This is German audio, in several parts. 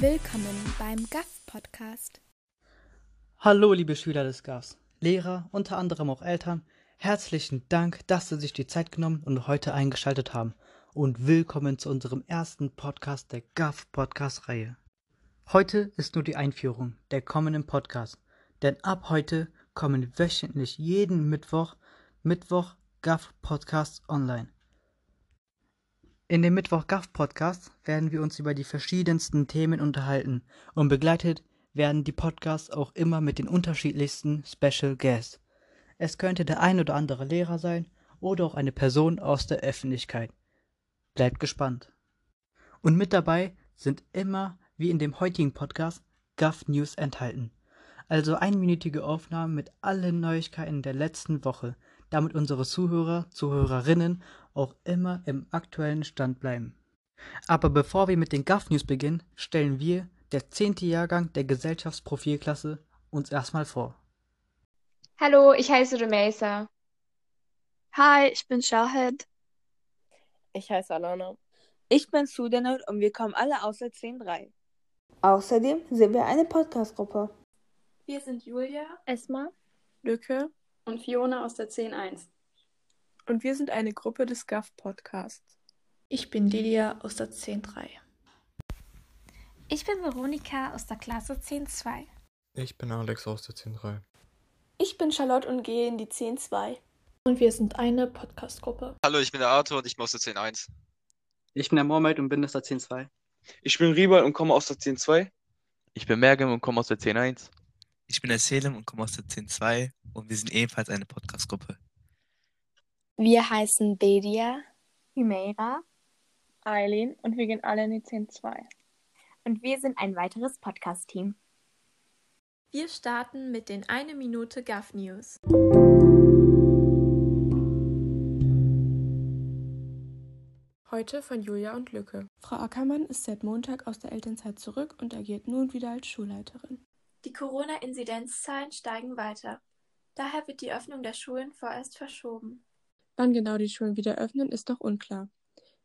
Willkommen beim GAF Podcast. Hallo, liebe Schüler des GAFs, Lehrer, unter anderem auch Eltern. Herzlichen Dank, dass Sie sich die Zeit genommen und heute eingeschaltet haben. Und willkommen zu unserem ersten Podcast der GAF Podcast Reihe. Heute ist nur die Einführung der kommenden Podcast, denn ab heute kommen wöchentlich jeden Mittwoch Mittwoch GAF Podcasts online. In dem Mittwoch GAF Podcast werden wir uns über die verschiedensten Themen unterhalten und begleitet werden die Podcasts auch immer mit den unterschiedlichsten Special Guests. Es könnte der ein oder andere Lehrer sein oder auch eine Person aus der Öffentlichkeit. Bleibt gespannt. Und mit dabei sind immer, wie in dem heutigen Podcast, GAF News enthalten. Also einminütige Aufnahmen mit allen Neuigkeiten der letzten Woche, damit unsere Zuhörer, Zuhörerinnen auch immer im aktuellen Stand bleiben. Aber bevor wir mit den GAF News beginnen, stellen wir, der zehnte Jahrgang der Gesellschaftsprofilklasse, uns erstmal vor. Hallo, ich heiße Remesa. Hi, ich bin Shahid. Ich heiße Alana. Ich bin Sudanur und wir kommen alle aus der 10.3. Außerdem sind wir eine Podcast-Gruppe. Wir sind Julia, Esma, Lücke und Fiona aus der 10.1. Und wir sind eine Gruppe des GAF Podcasts. Ich bin Lilia aus der 10.3. Ich bin Veronika aus der Klasse 10.2. Ich bin Alex aus der 10.3. Ich bin Charlotte und gehe in die 10.2. Und wir sind eine Podcast-Gruppe. Hallo, ich bin der Arthur und ich bin aus der 10.1. Ich bin der Mohamed und bin aus der 10.2. Ich bin Ribal und komme aus der 10.2. Ich bin Mergem und komme aus der 10.1. Ich bin der Selim und komme aus der 10.2 und wir sind ebenfalls eine Podcast-Gruppe. Wir heißen Bedia, Humeira, Eileen und wir gehen alle in die 10.2. Und wir sind ein weiteres Podcast-Team. Wir starten mit den 1 Minute GAF News. Heute von Julia und Lücke. Frau Ackermann ist seit Montag aus der Elternzeit zurück und agiert nun wieder als Schulleiterin. Die Corona-Inzidenzzahlen steigen weiter. Daher wird die Öffnung der Schulen vorerst verschoben. Wann genau die Schulen wieder öffnen, ist noch unklar.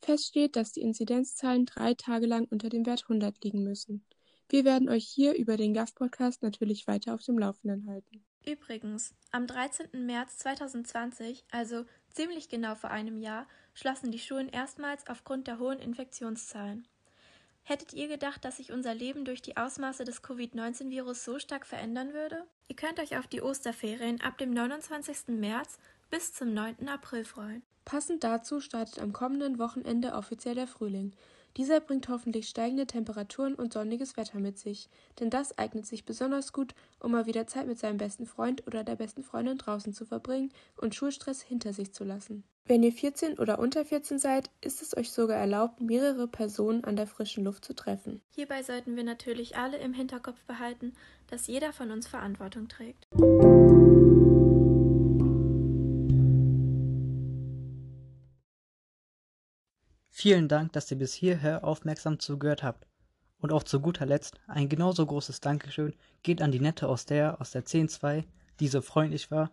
Fest steht, dass die Inzidenzzahlen drei Tage lang unter dem Wert 100 liegen müssen. Wir werden euch hier über den GAF-Podcast natürlich weiter auf dem Laufenden halten. Übrigens, am 13. März 2020, also ziemlich genau vor einem Jahr, schlossen die Schulen erstmals aufgrund der hohen Infektionszahlen. Hättet ihr gedacht, dass sich unser Leben durch die Ausmaße des Covid-19-Virus so stark verändern würde? Ihr könnt euch auf die Osterferien ab dem 29. März bis zum 9. April freuen. Passend dazu startet am kommenden Wochenende offiziell der Frühling. Dieser bringt hoffentlich steigende Temperaturen und sonniges Wetter mit sich, denn das eignet sich besonders gut, um mal wieder Zeit mit seinem besten Freund oder der besten Freundin draußen zu verbringen und Schulstress hinter sich zu lassen. Wenn ihr 14 oder unter 14 seid, ist es euch sogar erlaubt, mehrere Personen an der frischen Luft zu treffen. Hierbei sollten wir natürlich alle im Hinterkopf behalten, dass jeder von uns Verantwortung trägt. Vielen Dank, dass ihr bis hierher aufmerksam zugehört habt. Und auch zu guter Letzt ein genauso großes Dankeschön geht an die Nette aus der aus der 10.2, die so freundlich war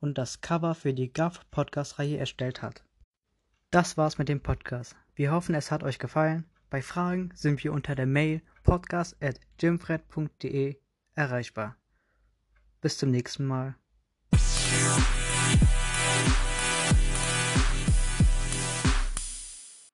und das Cover für die GAF Podcast Reihe erstellt hat. Das war's mit dem Podcast. Wir hoffen, es hat euch gefallen. Bei Fragen sind wir unter der Mail podcast@jimfred.de erreichbar. Bis zum nächsten Mal.